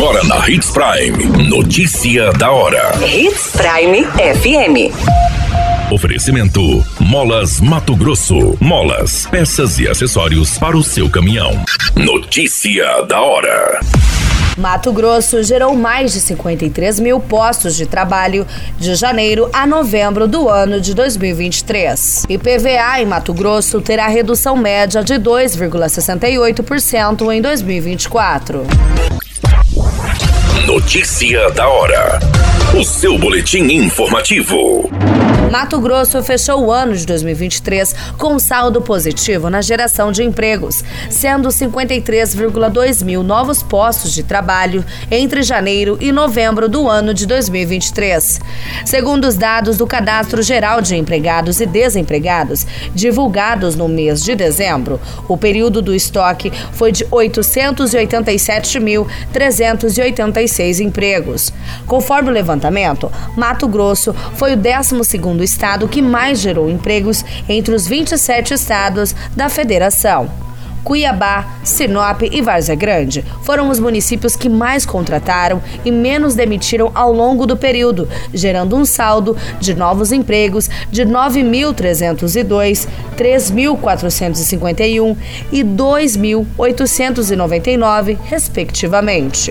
Agora na Hits Prime. Notícia da hora. Hits Prime FM. Oferecimento: Molas Mato Grosso. Molas, peças e acessórios para o seu caminhão. Notícia da hora. Mato Grosso gerou mais de 53 mil postos de trabalho de janeiro a novembro do ano de 2023. IPVA em Mato Grosso terá redução média de 2,68% em 2024. Notícia da hora. O seu boletim informativo. Mato Grosso fechou o ano de 2023 com saldo positivo na geração de empregos, sendo 53,2 mil novos postos de trabalho entre janeiro e novembro do ano de 2023. Segundo os dados do Cadastro Geral de Empregados e Desempregados, divulgados no mês de dezembro, o período do estoque foi de 887.386 empregos. Conforme o levantamento, Mato Grosso foi o 12 segundo segundo estado que mais gerou empregos entre os 27 estados da federação. Cuiabá, Sinop e Várzea Grande foram os municípios que mais contrataram e menos demitiram ao longo do período, gerando um saldo de novos empregos de 9.302, 3.451 e 2.899, respectivamente.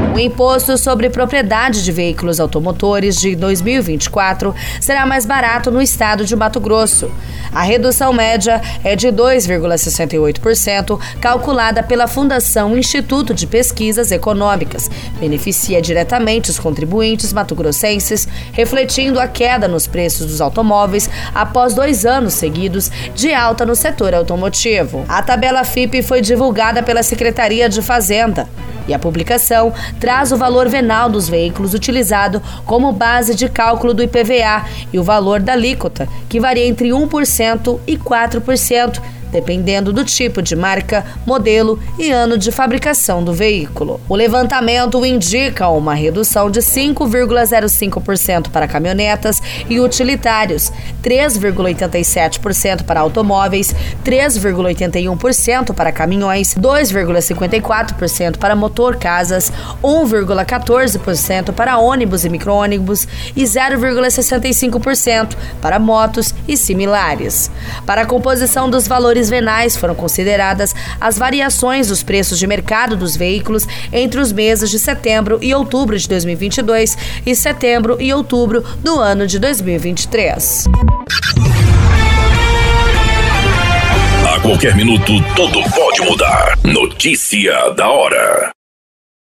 O imposto sobre propriedade de veículos automotores de 2024 será mais barato no estado de Mato Grosso. A redução média é de 2,68%, calculada pela Fundação Instituto de Pesquisas Econômicas. Beneficia diretamente os contribuintes mato-grossenses, refletindo a queda nos preços dos automóveis após dois anos seguidos de alta no setor automotivo. A tabela FIP foi divulgada pela Secretaria de Fazenda. E a publicação traz o valor venal dos veículos utilizado como base de cálculo do IPVA e o valor da alíquota, que varia entre 1% e 4% dependendo do tipo de marca, modelo e ano de fabricação do veículo. O levantamento indica uma redução de 5,05% para caminhonetas e utilitários, 3,87% para automóveis, 3,81% para caminhões, 2,54% para motor casas, 1,14% para ônibus e micro-ônibus e 0,65% para motos e similares. Para a composição dos valores valores venais foram consideradas as variações dos preços de mercado dos veículos entre os meses de setembro e outubro de 2022 e setembro e outubro do ano de 2023. A qualquer minuto, tudo pode mudar. Notícia da hora.